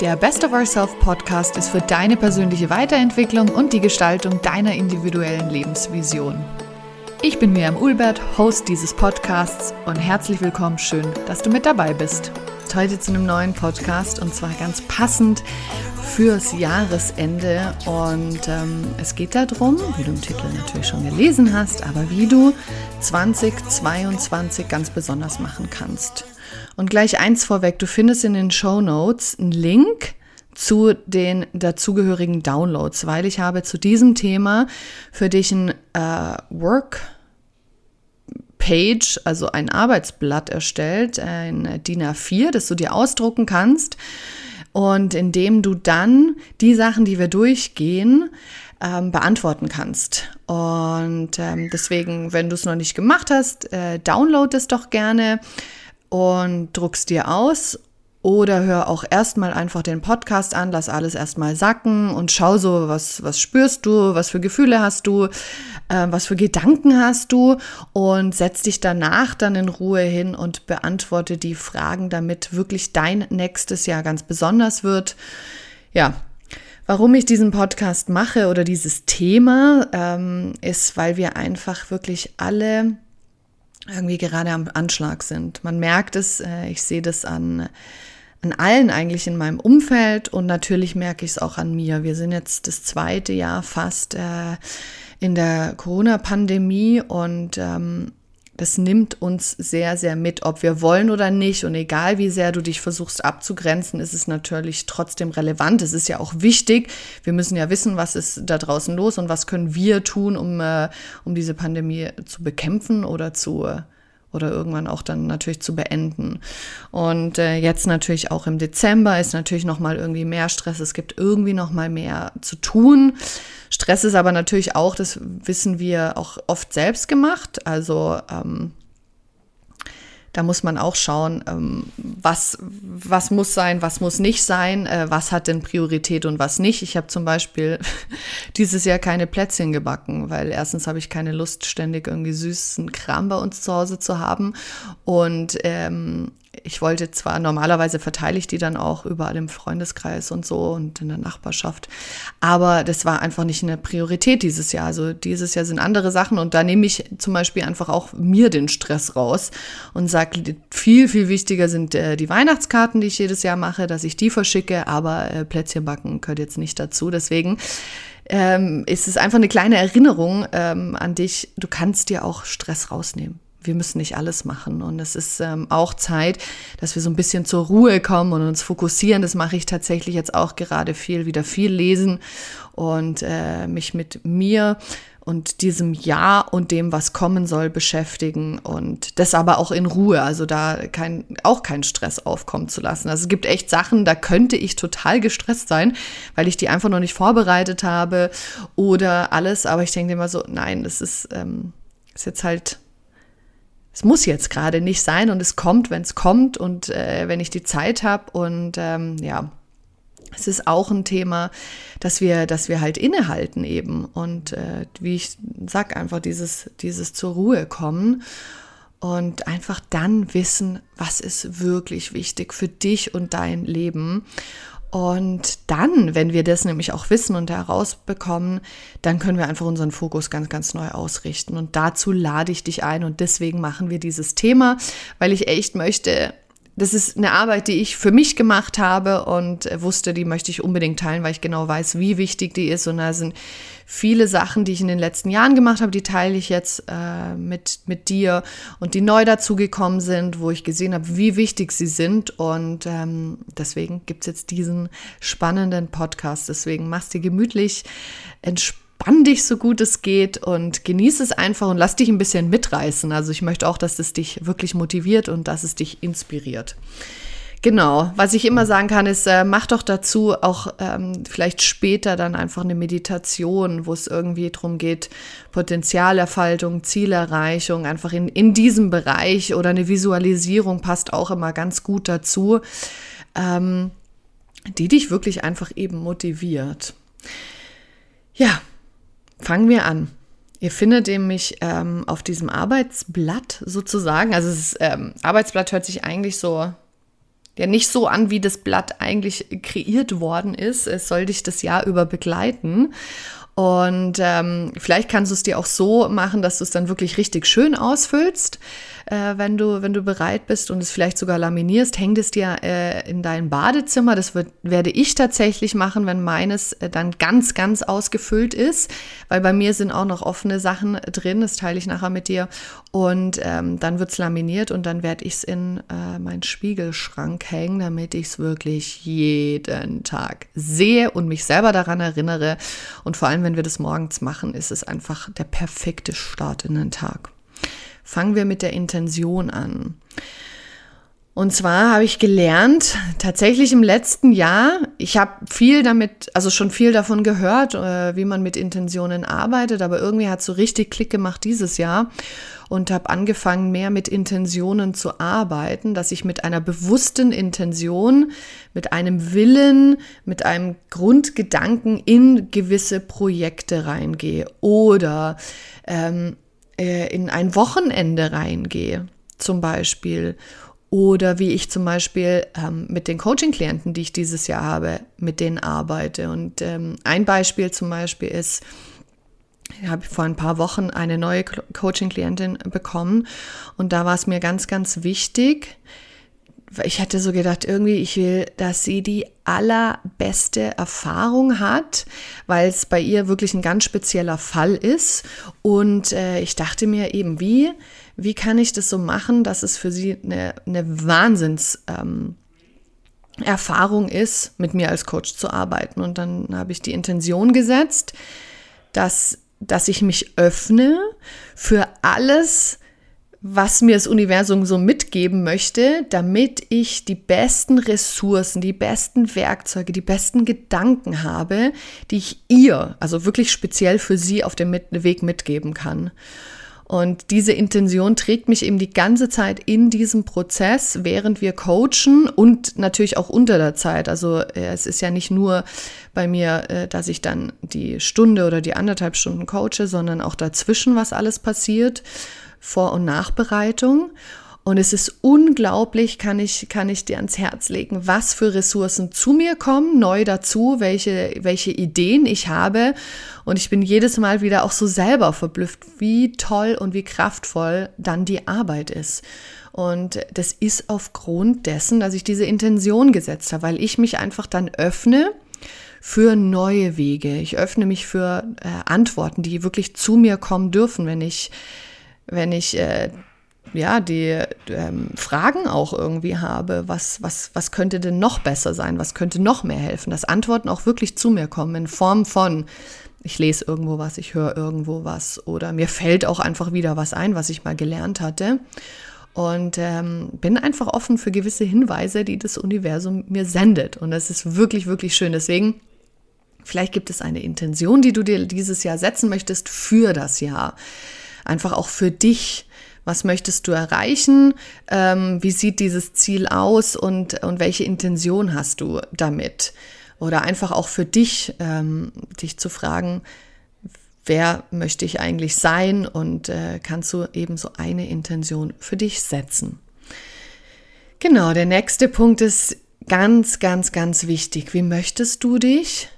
Der Best of Ourself Podcast ist für deine persönliche Weiterentwicklung und die Gestaltung deiner individuellen Lebensvision. Ich bin Miriam Ulbert, Host dieses Podcasts und herzlich willkommen, schön, dass du mit dabei bist. Heute zu einem neuen Podcast und zwar ganz passend fürs Jahresende und ähm, es geht darum, wie du im Titel natürlich schon gelesen hast, aber wie du 2022 ganz besonders machen kannst. Und gleich eins vorweg, du findest in den Show Notes einen Link zu den dazugehörigen Downloads, weil ich habe zu diesem Thema für dich ein äh, Work Page, also ein Arbeitsblatt erstellt, ein DIN A4, das du dir ausdrucken kannst und in dem du dann die Sachen, die wir durchgehen, ähm, beantworten kannst. Und ähm, deswegen, wenn du es noch nicht gemacht hast, äh, download es doch gerne und druckst dir aus oder hör auch erstmal einfach den Podcast an, lass alles erstmal sacken und schau so, was, was spürst du, was für Gefühle hast du, äh, was für Gedanken hast du und setz dich danach dann in Ruhe hin und beantworte die Fragen, damit wirklich dein nächstes Jahr ganz besonders wird. Ja, Warum ich diesen Podcast mache oder dieses Thema, ähm, ist, weil wir einfach wirklich alle irgendwie gerade am Anschlag sind. Man merkt es, äh, ich sehe das an an allen eigentlich in meinem Umfeld und natürlich merke ich es auch an mir. Wir sind jetzt das zweite Jahr fast äh, in der Corona-Pandemie und ähm, das nimmt uns sehr, sehr mit, ob wir wollen oder nicht. Und egal wie sehr du dich versuchst abzugrenzen, ist es natürlich trotzdem relevant. Es ist ja auch wichtig. Wir müssen ja wissen, was ist da draußen los und was können wir tun, um, äh, um diese Pandemie zu bekämpfen oder zu, äh, oder irgendwann auch dann natürlich zu beenden. Und äh, jetzt natürlich auch im Dezember ist natürlich noch mal irgendwie mehr Stress. Es gibt irgendwie noch mal mehr zu tun. Stress ist aber natürlich auch, das wissen wir auch oft selbst gemacht. Also ähm, da muss man auch schauen, ähm, was, was muss sein, was muss nicht sein, äh, was hat denn Priorität und was nicht. Ich habe zum Beispiel dieses Jahr keine Plätzchen gebacken, weil erstens habe ich keine Lust, ständig irgendwie süßen Kram bei uns zu Hause zu haben. Und ähm, ich wollte zwar, normalerweise verteile ich die dann auch überall im Freundeskreis und so und in der Nachbarschaft, aber das war einfach nicht eine Priorität dieses Jahr. Also dieses Jahr sind andere Sachen und da nehme ich zum Beispiel einfach auch mir den Stress raus und sage, viel, viel wichtiger sind äh, die Weihnachtskarten, die ich jedes Jahr mache, dass ich die verschicke, aber äh, Plätzchen backen gehört jetzt nicht dazu. Deswegen ähm, ist es einfach eine kleine Erinnerung ähm, an dich, du kannst dir auch Stress rausnehmen wir müssen nicht alles machen. Und es ist ähm, auch Zeit, dass wir so ein bisschen zur Ruhe kommen und uns fokussieren. Das mache ich tatsächlich jetzt auch gerade viel, wieder viel lesen und äh, mich mit mir und diesem Jahr und dem, was kommen soll, beschäftigen und das aber auch in Ruhe, also da kein, auch keinen Stress aufkommen zu lassen. Also es gibt echt Sachen, da könnte ich total gestresst sein, weil ich die einfach noch nicht vorbereitet habe oder alles, aber ich denke immer so, nein, das ist, ähm, ist jetzt halt es muss jetzt gerade nicht sein und es kommt, wenn es kommt und äh, wenn ich die Zeit habe. Und ähm, ja, es ist auch ein Thema, dass wir, dass wir halt innehalten eben. Und äh, wie ich sag, einfach dieses, dieses zur Ruhe kommen und einfach dann wissen, was ist wirklich wichtig für dich und dein Leben. Und dann, wenn wir das nämlich auch wissen und herausbekommen, dann können wir einfach unseren Fokus ganz, ganz neu ausrichten. Und dazu lade ich dich ein und deswegen machen wir dieses Thema, weil ich echt möchte, das ist eine Arbeit, die ich für mich gemacht habe und wusste, die möchte ich unbedingt teilen, weil ich genau weiß, wie wichtig die ist. Und da sind viele Sachen, die ich in den letzten Jahren gemacht habe, die teile ich jetzt äh, mit, mit dir und die neu dazugekommen sind, wo ich gesehen habe, wie wichtig sie sind. Und ähm, deswegen gibt es jetzt diesen spannenden Podcast. Deswegen machst du gemütlich, entspannt entspann dich so gut es geht und genieße es einfach und lass dich ein bisschen mitreißen. Also ich möchte auch, dass es dich wirklich motiviert und dass es dich inspiriert. Genau, was ich immer sagen kann, ist, äh, mach doch dazu auch ähm, vielleicht später dann einfach eine Meditation, wo es irgendwie darum geht, Potenzialerfaltung, Zielerreichung, einfach in, in diesem Bereich oder eine Visualisierung passt auch immer ganz gut dazu, ähm, die dich wirklich einfach eben motiviert. Ja, Fangen wir an. Ihr findet nämlich ähm, auf diesem Arbeitsblatt sozusagen, also das ähm, Arbeitsblatt hört sich eigentlich so ja nicht so an, wie das Blatt eigentlich kreiert worden ist. Es soll dich das Jahr über begleiten. Und ähm, vielleicht kannst du es dir auch so machen, dass du es dann wirklich richtig schön ausfüllst äh, wenn, du, wenn du bereit bist und es vielleicht sogar laminierst, hängt es dir äh, in dein Badezimmer. Das wird, werde ich tatsächlich machen, wenn meines äh, dann ganz, ganz ausgefüllt ist, weil bei mir sind auch noch offene Sachen drin. Das teile ich nachher mit dir. Und ähm, dann wird es laminiert und dann werde ich es in äh, meinen Spiegelschrank hängen, damit ich es wirklich jeden Tag sehe und mich selber daran erinnere. Und vor allem, wenn wir das morgens machen, ist es einfach der perfekte Start in den Tag. Fangen wir mit der Intention an. Und zwar habe ich gelernt, tatsächlich im letzten Jahr, ich habe viel damit, also schon viel davon gehört, äh, wie man mit Intentionen arbeitet, aber irgendwie hat es so richtig Klick gemacht dieses Jahr und habe angefangen, mehr mit Intentionen zu arbeiten, dass ich mit einer bewussten Intention, mit einem Willen, mit einem Grundgedanken in gewisse Projekte reingehe oder ähm, äh, in ein Wochenende reingehe, zum Beispiel. Oder wie ich zum Beispiel ähm, mit den Coaching-Klienten, die ich dieses Jahr habe, mit denen arbeite. Und ähm, ein Beispiel zum Beispiel ist, ich habe vor ein paar Wochen eine neue Coaching-Klientin bekommen und da war es mir ganz, ganz wichtig, ich hatte so gedacht, irgendwie, ich will, dass sie die allerbeste Erfahrung hat, weil es bei ihr wirklich ein ganz spezieller Fall ist. Und äh, ich dachte mir eben, wie, wie kann ich das so machen, dass es für sie eine, eine Wahnsinns... Ähm, Erfahrung ist, mit mir als Coach zu arbeiten. Und dann habe ich die Intention gesetzt, dass, dass ich mich öffne für alles, was mir das Universum so mitgeben möchte, damit ich die besten Ressourcen, die besten Werkzeuge, die besten Gedanken habe, die ich ihr, also wirklich speziell für sie auf dem Weg mitgeben kann. Und diese Intention trägt mich eben die ganze Zeit in diesem Prozess, während wir coachen und natürlich auch unter der Zeit. Also äh, es ist ja nicht nur bei mir, äh, dass ich dann die Stunde oder die anderthalb Stunden coache, sondern auch dazwischen, was alles passiert. Vor- und Nachbereitung. Und es ist unglaublich, kann ich, kann ich dir ans Herz legen, was für Ressourcen zu mir kommen, neu dazu, welche, welche Ideen ich habe. Und ich bin jedes Mal wieder auch so selber verblüfft, wie toll und wie kraftvoll dann die Arbeit ist. Und das ist aufgrund dessen, dass ich diese Intention gesetzt habe, weil ich mich einfach dann öffne für neue Wege. Ich öffne mich für äh, Antworten, die wirklich zu mir kommen dürfen, wenn ich wenn ich äh, ja die ähm, Fragen auch irgendwie habe, was, was, was könnte denn noch besser sein, was könnte noch mehr helfen, dass Antworten auch wirklich zu mir kommen in Form von, ich lese irgendwo was, ich höre irgendwo was oder mir fällt auch einfach wieder was ein, was ich mal gelernt hatte. Und ähm, bin einfach offen für gewisse Hinweise, die das Universum mir sendet. Und das ist wirklich, wirklich schön. Deswegen Vielleicht gibt es eine Intention, die du dir dieses Jahr setzen möchtest für das Jahr einfach auch für dich. Was möchtest du erreichen? Ähm, wie sieht dieses Ziel aus und, und welche Intention hast du damit? Oder einfach auch für dich, ähm, dich zu fragen, wer möchte ich eigentlich sein und äh, kannst du eben so eine Intention für dich setzen. Genau, der nächste Punkt ist ganz, ganz, ganz wichtig. Wie möchtest du dich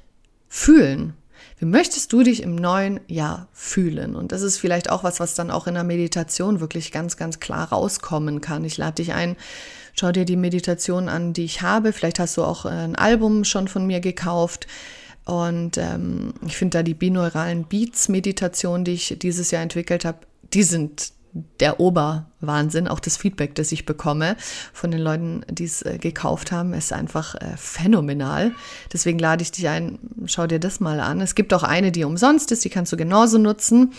fühlen? Wie möchtest du dich im neuen Jahr fühlen? Und das ist vielleicht auch was, was dann auch in der Meditation wirklich ganz, ganz klar rauskommen kann. Ich lade dich ein, schau dir die Meditation an, die ich habe. Vielleicht hast du auch ein Album schon von mir gekauft. Und ähm, ich finde da die binauralen Beats-Meditation, die ich dieses Jahr entwickelt habe, die sind der Oberwahnsinn. Auch das Feedback, das ich bekomme von den Leuten, die es äh, gekauft haben, ist einfach äh, phänomenal. Deswegen lade ich dich ein, schau dir das mal an. Es gibt auch eine, die umsonst ist, die kannst du genauso nutzen.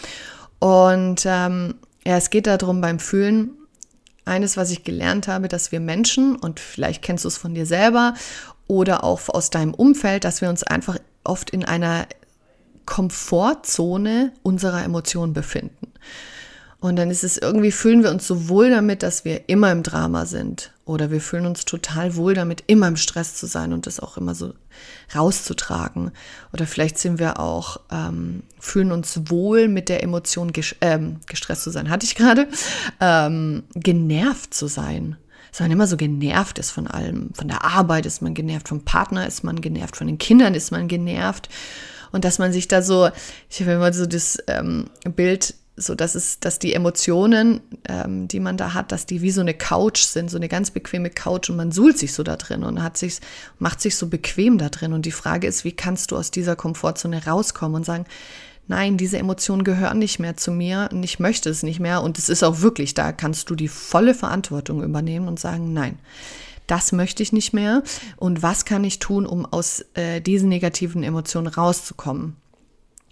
Und ähm, ja, es geht darum beim Fühlen, eines, was ich gelernt habe, dass wir Menschen, und vielleicht kennst du es von dir selber oder auch aus deinem Umfeld, dass wir uns einfach oft in einer Komfortzone unserer Emotionen befinden. Und dann ist es irgendwie, fühlen wir uns so wohl damit, dass wir immer im Drama sind. Oder wir fühlen uns total wohl damit, immer im Stress zu sein und das auch immer so rauszutragen. Oder vielleicht sind wir auch, ähm, fühlen uns wohl mit der Emotion, ges ähm, gestresst zu sein, hatte ich gerade, ähm, genervt zu sein. dass man immer so genervt ist von allem. Von der Arbeit ist man genervt, vom Partner ist man genervt, von den Kindern ist man genervt. Und dass man sich da so, ich habe immer so das ähm, Bild, so dass es, dass die Emotionen, ähm, die man da hat, dass die wie so eine Couch sind, so eine ganz bequeme Couch und man suhlt sich so da drin und hat sich, macht sich so bequem da drin. Und die Frage ist, wie kannst du aus dieser Komfortzone rauskommen und sagen, nein, diese Emotionen gehören nicht mehr zu mir und ich möchte es nicht mehr. Und es ist auch wirklich, da kannst du die volle Verantwortung übernehmen und sagen, nein, das möchte ich nicht mehr. Und was kann ich tun, um aus äh, diesen negativen Emotionen rauszukommen?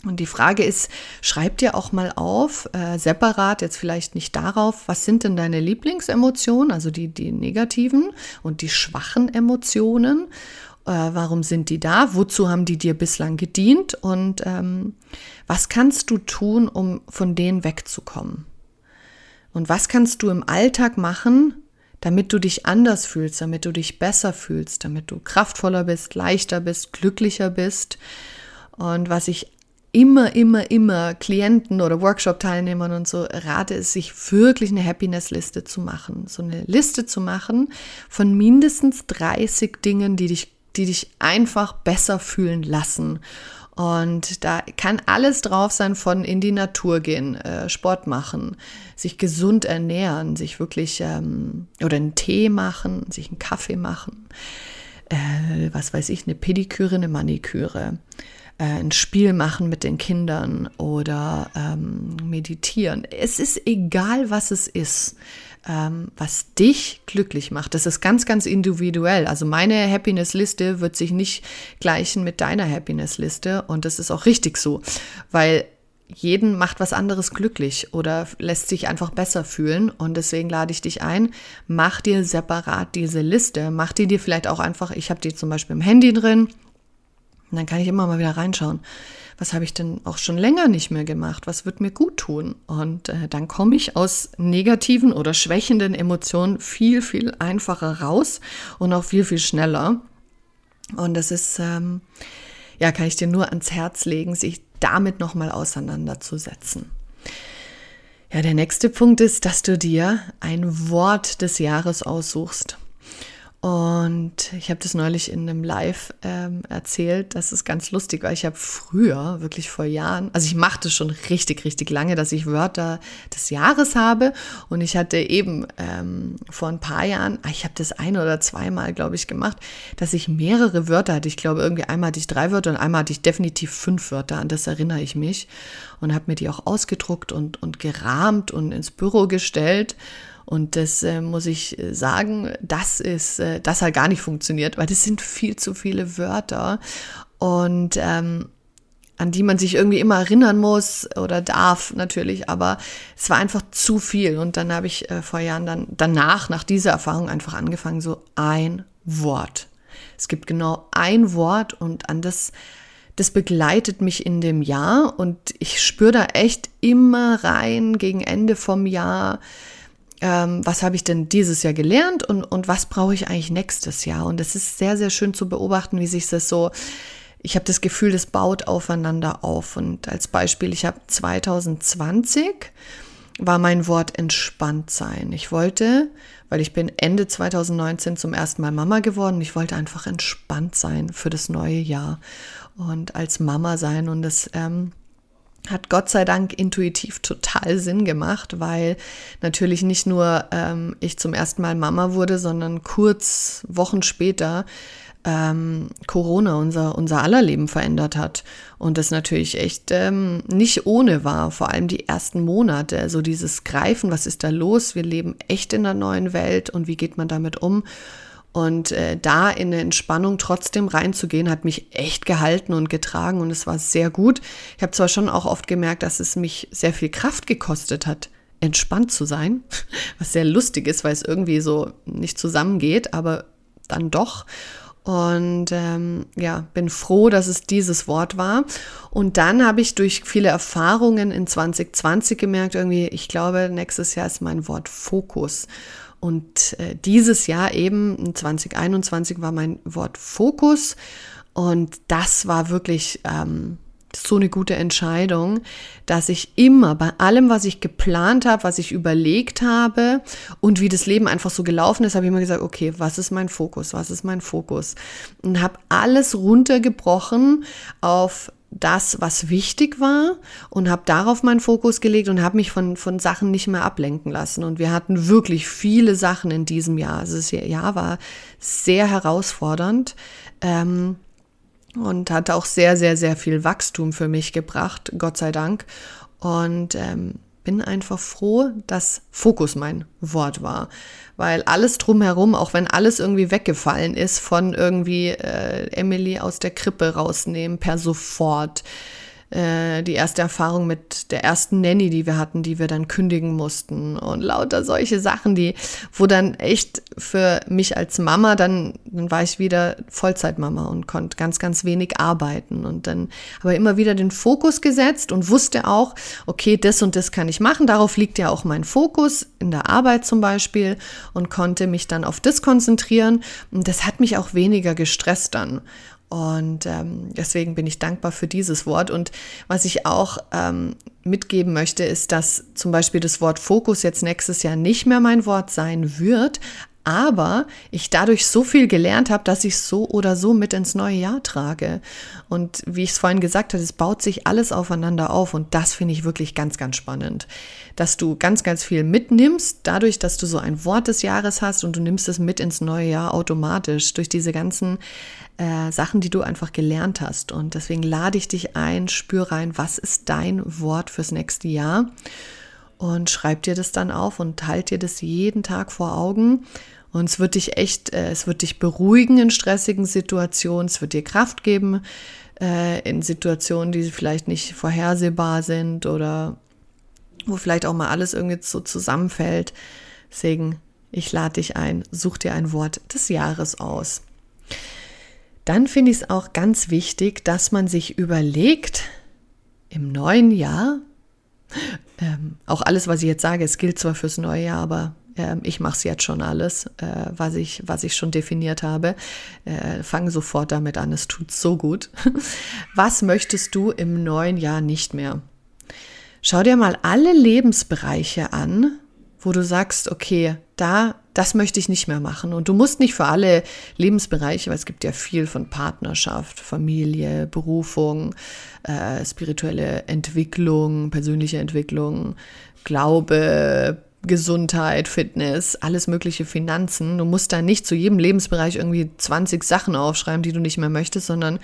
Und die Frage ist, schreib dir auch mal auf, äh, separat, jetzt vielleicht nicht darauf, was sind denn deine Lieblingsemotionen, also die, die negativen und die schwachen Emotionen? Äh, warum sind die da? Wozu haben die dir bislang gedient? Und ähm, was kannst du tun, um von denen wegzukommen? Und was kannst du im Alltag machen, damit du dich anders fühlst, damit du dich besser fühlst, damit du kraftvoller bist, leichter bist, glücklicher bist? Und was ich immer, immer, immer Klienten oder Workshop-Teilnehmern und so rate es, sich wirklich eine Happiness-Liste zu machen. So eine Liste zu machen von mindestens 30 Dingen, die dich, die dich einfach besser fühlen lassen. Und da kann alles drauf sein von in die Natur gehen, äh, Sport machen, sich gesund ernähren, sich wirklich ähm, oder einen Tee machen, sich einen Kaffee machen, äh, was weiß ich, eine Pediküre, eine Maniküre äh, ein Spiel machen mit den Kindern oder ähm, meditieren. Es ist egal, was es ist, ähm, was dich glücklich macht. Das ist ganz, ganz individuell. Also meine Happiness-Liste wird sich nicht gleichen mit deiner Happiness-Liste und das ist auch richtig so, weil jeden macht was anderes glücklich oder lässt sich einfach besser fühlen. Und deswegen lade ich dich ein, mach dir separat diese Liste. Mach die dir vielleicht auch einfach, ich habe die zum Beispiel im Handy drin und dann kann ich immer mal wieder reinschauen. Was habe ich denn auch schon länger nicht mehr gemacht? Was wird mir gut tun? Und äh, dann komme ich aus negativen oder schwächenden Emotionen viel, viel einfacher raus und auch viel, viel schneller. Und das ist, ähm, ja, kann ich dir nur ans Herz legen, sich damit nochmal auseinanderzusetzen. Ja, der nächste Punkt ist, dass du dir ein Wort des Jahres aussuchst. Und ich habe das neulich in einem Live ähm, erzählt. Das ist ganz lustig, weil ich habe früher, wirklich vor Jahren, also ich machte schon richtig, richtig lange, dass ich Wörter des Jahres habe. Und ich hatte eben ähm, vor ein paar Jahren, ah, ich habe das ein oder zweimal, glaube ich, gemacht, dass ich mehrere Wörter hatte. Ich glaube, irgendwie einmal hatte ich drei Wörter und einmal hatte ich definitiv fünf Wörter. An das erinnere ich mich. Und habe mir die auch ausgedruckt und, und gerahmt und ins Büro gestellt. Und das äh, muss ich äh, sagen, das ist, äh, das hat gar nicht funktioniert, weil das sind viel zu viele Wörter und ähm, an die man sich irgendwie immer erinnern muss oder darf natürlich, aber es war einfach zu viel. Und dann habe ich äh, vor Jahren dann danach, nach dieser Erfahrung, einfach angefangen, so ein Wort. Es gibt genau ein Wort und an das das begleitet mich in dem Jahr und ich spüre da echt immer rein gegen Ende vom Jahr, ähm, was habe ich denn dieses Jahr gelernt und, und was brauche ich eigentlich nächstes Jahr. Und es ist sehr, sehr schön zu beobachten, wie sich das so, ich habe das Gefühl, das baut aufeinander auf. Und als Beispiel, ich habe 2020 war mein Wort entspannt sein. Ich wollte, weil ich bin Ende 2019 zum ersten Mal Mama geworden, ich wollte einfach entspannt sein für das neue Jahr und als Mama sein und das ähm, hat Gott sei Dank intuitiv total Sinn gemacht, weil natürlich nicht nur ähm, ich zum ersten Mal Mama wurde, sondern kurz Wochen später ähm, Corona unser, unser aller Leben verändert hat. Und das natürlich echt ähm, nicht ohne war, vor allem die ersten Monate. So also dieses Greifen, was ist da los? Wir leben echt in einer neuen Welt und wie geht man damit um? Und äh, da in eine Entspannung trotzdem reinzugehen, hat mich echt gehalten und getragen und es war sehr gut. Ich habe zwar schon auch oft gemerkt, dass es mich sehr viel Kraft gekostet hat, entspannt zu sein, was sehr lustig ist, weil es irgendwie so nicht zusammengeht, aber dann doch. Und ähm, ja, bin froh, dass es dieses Wort war. Und dann habe ich durch viele Erfahrungen in 2020 gemerkt, irgendwie, ich glaube, nächstes Jahr ist mein Wort Fokus. Und äh, dieses Jahr eben, 2021, war mein Wort Fokus. Und das war wirklich, ähm, so eine gute Entscheidung, dass ich immer bei allem, was ich geplant habe, was ich überlegt habe und wie das Leben einfach so gelaufen ist, habe ich immer gesagt, okay, was ist mein Fokus? Was ist mein Fokus? Und habe alles runtergebrochen auf das, was wichtig war und habe darauf meinen Fokus gelegt und habe mich von, von Sachen nicht mehr ablenken lassen. Und wir hatten wirklich viele Sachen in diesem Jahr. Also das Jahr war sehr herausfordernd. Ähm, und hat auch sehr, sehr, sehr viel Wachstum für mich gebracht, Gott sei Dank. Und ähm, bin einfach froh, dass Fokus mein Wort war. Weil alles drumherum, auch wenn alles irgendwie weggefallen ist, von irgendwie äh, Emily aus der Krippe rausnehmen per sofort, äh, die erste Erfahrung mit der ersten Nanny, die wir hatten, die wir dann kündigen mussten und lauter solche Sachen, die, wo dann echt für mich als Mama, dann, dann war ich wieder Vollzeitmama und konnte ganz, ganz wenig arbeiten und dann aber immer wieder den Fokus gesetzt und wusste auch, okay, das und das kann ich machen, darauf liegt ja auch mein Fokus in der Arbeit zum Beispiel und konnte mich dann auf das konzentrieren und das hat mich auch weniger gestresst dann. Und ähm, deswegen bin ich dankbar für dieses Wort. Und was ich auch ähm, mitgeben möchte, ist, dass zum Beispiel das Wort Fokus jetzt nächstes Jahr nicht mehr mein Wort sein wird, aber ich dadurch so viel gelernt habe, dass ich so oder so mit ins neue Jahr trage. Und wie ich es vorhin gesagt habe, es baut sich alles aufeinander auf und das finde ich wirklich ganz, ganz spannend. Dass du ganz, ganz viel mitnimmst, dadurch, dass du so ein Wort des Jahres hast und du nimmst es mit ins neue Jahr automatisch durch diese ganzen äh, Sachen, die du einfach gelernt hast. Und deswegen lade ich dich ein, spür rein, was ist dein Wort fürs nächste Jahr? Und schreib dir das dann auf und halt dir das jeden Tag vor Augen. Und es wird dich echt, äh, es wird dich beruhigen in stressigen Situationen, es wird dir Kraft geben äh, in Situationen, die vielleicht nicht vorhersehbar sind oder wo vielleicht auch mal alles irgendwie so zusammenfällt. Deswegen, ich lade dich ein, such dir ein Wort des Jahres aus. Dann finde ich es auch ganz wichtig, dass man sich überlegt, im neuen Jahr, ähm, auch alles, was ich jetzt sage, es gilt zwar fürs neue Jahr, aber ähm, ich mache es jetzt schon alles, äh, was, ich, was ich schon definiert habe. Äh, Fange sofort damit an, es tut so gut. was möchtest du im neuen Jahr nicht mehr? Schau dir mal alle Lebensbereiche an, wo du sagst, okay, da, das möchte ich nicht mehr machen. Und du musst nicht für alle Lebensbereiche, weil es gibt ja viel von Partnerschaft, Familie, Berufung, äh, spirituelle Entwicklung, persönliche Entwicklung, Glaube, Gesundheit, Fitness, alles mögliche Finanzen. Du musst da nicht zu jedem Lebensbereich irgendwie 20 Sachen aufschreiben, die du nicht mehr möchtest, sondern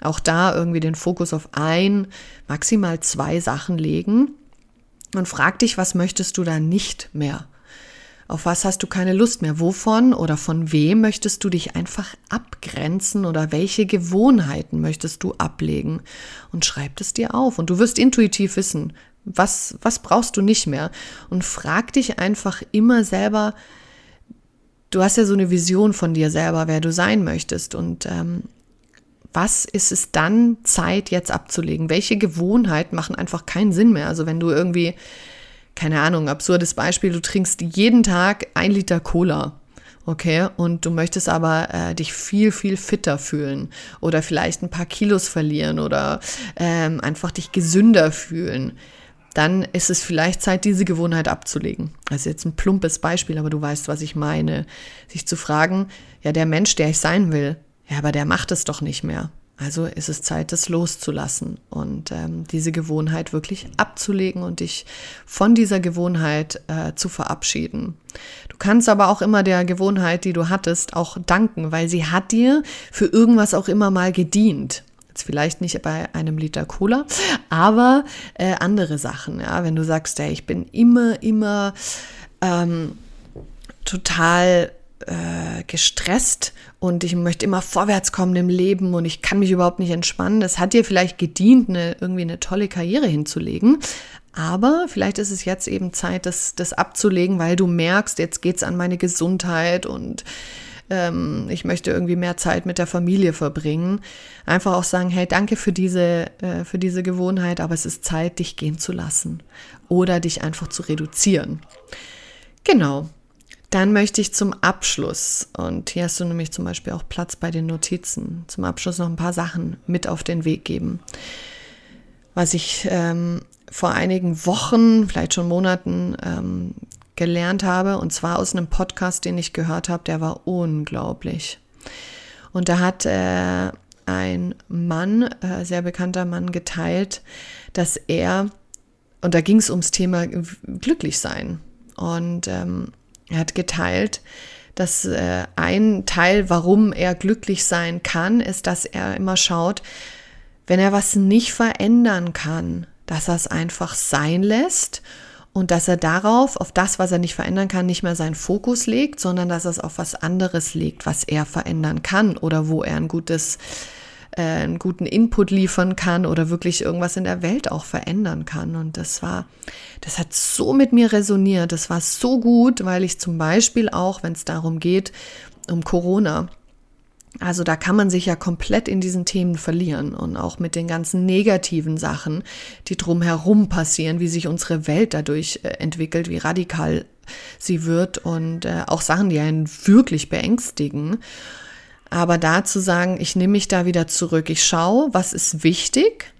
auch da irgendwie den Fokus auf ein, maximal zwei Sachen legen und frag dich, was möchtest du da nicht mehr? Auf was hast du keine Lust mehr? Wovon oder von wem möchtest du dich einfach abgrenzen oder welche Gewohnheiten möchtest du ablegen? Und schreib es dir auf und du wirst intuitiv wissen, was, was brauchst du nicht mehr? Und frag dich einfach immer selber, du hast ja so eine Vision von dir selber, wer du sein möchtest und ähm, was ist es dann Zeit jetzt abzulegen? Welche Gewohnheiten machen einfach keinen Sinn mehr? Also wenn du irgendwie, keine Ahnung, absurdes Beispiel, du trinkst jeden Tag ein Liter Cola. Okay, und du möchtest aber äh, dich viel, viel fitter fühlen oder vielleicht ein paar Kilos verlieren oder ähm, einfach dich gesünder fühlen dann ist es vielleicht Zeit, diese Gewohnheit abzulegen. Also jetzt ein plumpes Beispiel, aber du weißt, was ich meine. Sich zu fragen, ja, der Mensch, der ich sein will, ja, aber der macht es doch nicht mehr. Also ist es Zeit, das loszulassen und ähm, diese Gewohnheit wirklich abzulegen und dich von dieser Gewohnheit äh, zu verabschieden. Du kannst aber auch immer der Gewohnheit, die du hattest, auch danken, weil sie hat dir für irgendwas auch immer mal gedient. Jetzt vielleicht nicht bei einem Liter Cola, aber äh, andere Sachen. Ja, wenn du sagst, hey, ich bin immer, immer ähm, total äh, gestresst und ich möchte immer vorwärts kommen im Leben und ich kann mich überhaupt nicht entspannen. Das hat dir vielleicht gedient, eine, irgendwie eine tolle Karriere hinzulegen. Aber vielleicht ist es jetzt eben Zeit, das, das abzulegen, weil du merkst, jetzt geht es an meine Gesundheit und ähm, ich möchte irgendwie mehr Zeit mit der Familie verbringen. Einfach auch sagen, hey, danke für diese, äh, für diese Gewohnheit, aber es ist Zeit, dich gehen zu lassen oder dich einfach zu reduzieren. Genau, dann möchte ich zum Abschluss, und hier hast du nämlich zum Beispiel auch Platz bei den Notizen, zum Abschluss noch ein paar Sachen mit auf den Weg geben. was ich ähm, vor einigen Wochen, vielleicht schon Monaten ähm, gelernt habe, und zwar aus einem Podcast, den ich gehört habe, der war unglaublich. Und da hat äh, ein Mann, äh, sehr bekannter Mann, geteilt, dass er, und da ging es ums Thema Glücklichsein. Und ähm, er hat geteilt, dass äh, ein Teil, warum er glücklich sein kann, ist, dass er immer schaut, wenn er was nicht verändern kann, dass er es einfach sein lässt und dass er darauf, auf das, was er nicht verändern kann, nicht mehr seinen Fokus legt, sondern dass er es auf was anderes legt, was er verändern kann oder wo er ein gutes, äh, einen guten Input liefern kann oder wirklich irgendwas in der Welt auch verändern kann. Und das war, das hat so mit mir resoniert. Das war so gut, weil ich zum Beispiel auch, wenn es darum geht, um Corona, also da kann man sich ja komplett in diesen Themen verlieren und auch mit den ganzen negativen Sachen, die drumherum passieren, wie sich unsere Welt dadurch äh, entwickelt, wie radikal sie wird und äh, auch Sachen, die einen wirklich beängstigen. Aber da zu sagen, ich nehme mich da wieder zurück, ich schaue, was ist wichtig,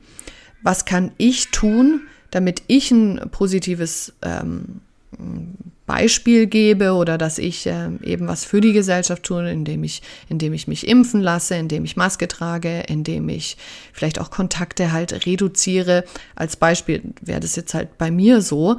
was kann ich tun, damit ich ein positives ähm, Beispiel gebe oder dass ich äh, eben was für die Gesellschaft tue, indem ich, indem ich mich impfen lasse, indem ich Maske trage, indem ich vielleicht auch Kontakte halt reduziere. Als Beispiel wäre das jetzt halt bei mir so.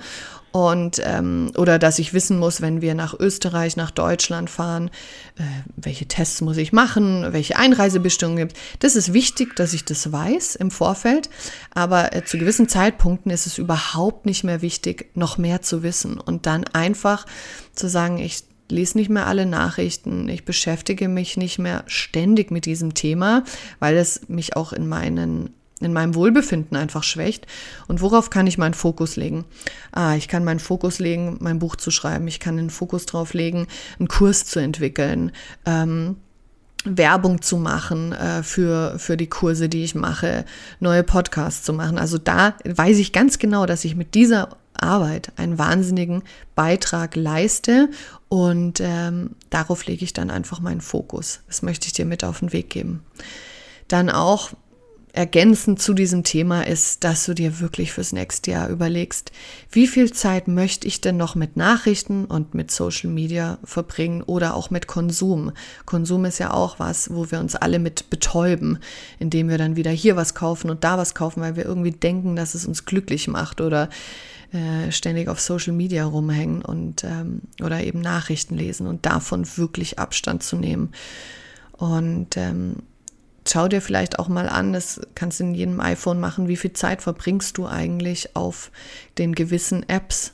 Und ähm, oder dass ich wissen muss, wenn wir nach Österreich, nach Deutschland fahren, äh, welche Tests muss ich machen, welche Einreisebestimmungen gibt. Das ist wichtig, dass ich das weiß im Vorfeld. Aber äh, zu gewissen Zeitpunkten ist es überhaupt nicht mehr wichtig, noch mehr zu wissen. Und dann einfach zu sagen, ich lese nicht mehr alle Nachrichten, ich beschäftige mich nicht mehr ständig mit diesem Thema, weil es mich auch in meinen in meinem Wohlbefinden einfach schwächt. Und worauf kann ich meinen Fokus legen? Ah, ich kann meinen Fokus legen, mein Buch zu schreiben. Ich kann den Fokus drauf legen, einen Kurs zu entwickeln. Ähm, Werbung zu machen äh, für, für die Kurse, die ich mache, neue Podcasts zu machen. Also da weiß ich ganz genau, dass ich mit dieser Arbeit einen wahnsinnigen Beitrag leiste und ähm, darauf lege ich dann einfach meinen Fokus. Das möchte ich dir mit auf den Weg geben. Dann auch ergänzend zu diesem Thema ist, dass du dir wirklich fürs nächste Jahr überlegst, wie viel Zeit möchte ich denn noch mit Nachrichten und mit Social Media verbringen oder auch mit Konsum. Konsum ist ja auch was, wo wir uns alle mit betäuben, indem wir dann wieder hier was kaufen und da was kaufen, weil wir irgendwie denken, dass es uns glücklich macht oder äh, ständig auf Social Media rumhängen und ähm, oder eben Nachrichten lesen und davon wirklich Abstand zu nehmen. Und ähm, schau dir vielleicht auch mal an, das kannst du in jedem iPhone machen, wie viel Zeit verbringst du eigentlich auf den gewissen Apps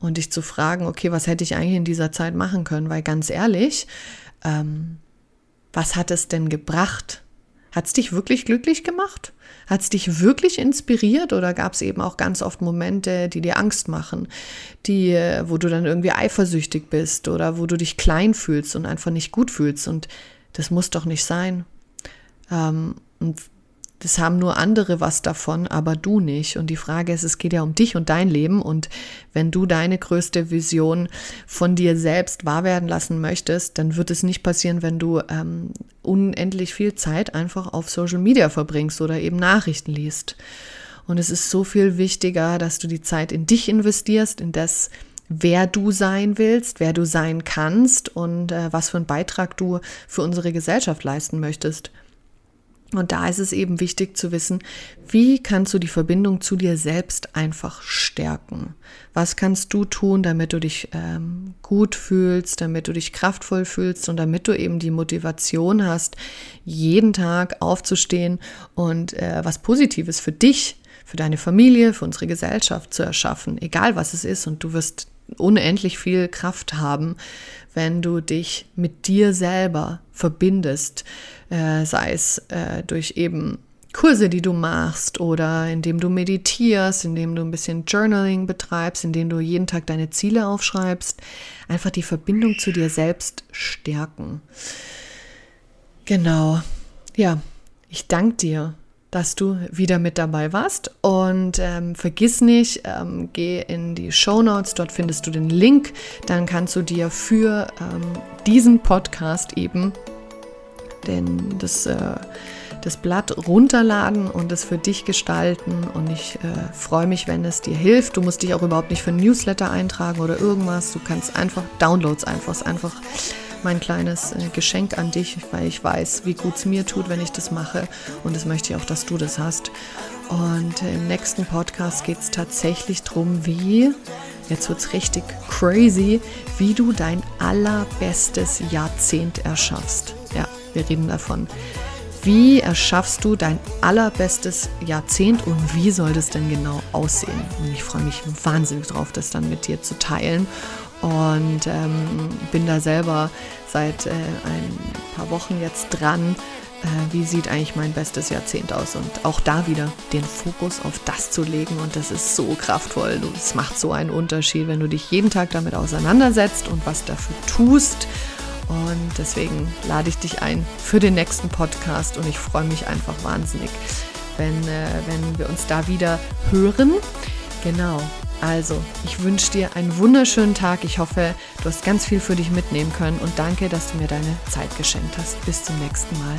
und dich zu fragen, okay, was hätte ich eigentlich in dieser Zeit machen können? Weil ganz ehrlich, ähm, was hat es denn gebracht? Hat es dich wirklich glücklich gemacht? Hat es dich wirklich inspiriert oder gab es eben auch ganz oft Momente, die dir Angst machen, die, wo du dann irgendwie eifersüchtig bist oder wo du dich klein fühlst und einfach nicht gut fühlst? Und das muss doch nicht sein. Ähm, und das haben nur andere was davon, aber du nicht. Und die Frage ist, es geht ja um dich und dein Leben. Und wenn du deine größte Vision von dir selbst wahr werden lassen möchtest, dann wird es nicht passieren, wenn du ähm, unendlich viel Zeit einfach auf Social Media verbringst oder eben Nachrichten liest. Und es ist so viel wichtiger, dass du die Zeit in dich investierst, in das, wer du sein willst, wer du sein kannst und äh, was für einen Beitrag du für unsere Gesellschaft leisten möchtest. Und da ist es eben wichtig zu wissen, wie kannst du die Verbindung zu dir selbst einfach stärken? Was kannst du tun, damit du dich ähm, gut fühlst, damit du dich kraftvoll fühlst und damit du eben die Motivation hast, jeden Tag aufzustehen und äh, was Positives für dich, für deine Familie, für unsere Gesellschaft zu erschaffen, egal was es ist. Und du wirst unendlich viel Kraft haben, wenn du dich mit dir selber verbindest, äh, sei es äh, durch eben Kurse, die du machst oder indem du meditierst, indem du ein bisschen Journaling betreibst, indem du jeden Tag deine Ziele aufschreibst, einfach die Verbindung zu dir selbst stärken. Genau. Ja, ich danke dir dass du wieder mit dabei warst. Und ähm, vergiss nicht, ähm, geh in die Show Notes, dort findest du den Link. Dann kannst du dir für ähm, diesen Podcast eben denn das, äh, das Blatt runterladen und es für dich gestalten. Und ich äh, freue mich, wenn es dir hilft. Du musst dich auch überhaupt nicht für ein Newsletter eintragen oder irgendwas. Du kannst einfach Downloads einfach, ist einfach mein kleines äh, Geschenk an dich, weil ich weiß, wie gut es mir tut, wenn ich das mache. Und das möchte ich auch, dass du das hast. Und im nächsten Podcast geht es tatsächlich darum, wie, jetzt wird es richtig crazy, wie du dein allerbestes Jahrzehnt erschaffst. Ja, wir reden davon. Wie erschaffst du dein allerbestes Jahrzehnt und wie soll das denn genau aussehen? Und ich freue mich wahnsinnig drauf, das dann mit dir zu teilen und ähm, bin da selber seit äh, ein paar Wochen jetzt dran. Äh, wie sieht eigentlich mein bestes Jahrzehnt aus? Und auch da wieder den Fokus auf das zu legen und das ist so kraftvoll. Es macht so einen Unterschied, wenn du dich jeden Tag damit auseinandersetzt und was dafür tust. Und deswegen lade ich dich ein für den nächsten Podcast und ich freue mich einfach wahnsinnig, wenn, äh, wenn wir uns da wieder hören. Genau. Also, ich wünsche dir einen wunderschönen Tag. Ich hoffe, du hast ganz viel für dich mitnehmen können und danke, dass du mir deine Zeit geschenkt hast. Bis zum nächsten Mal.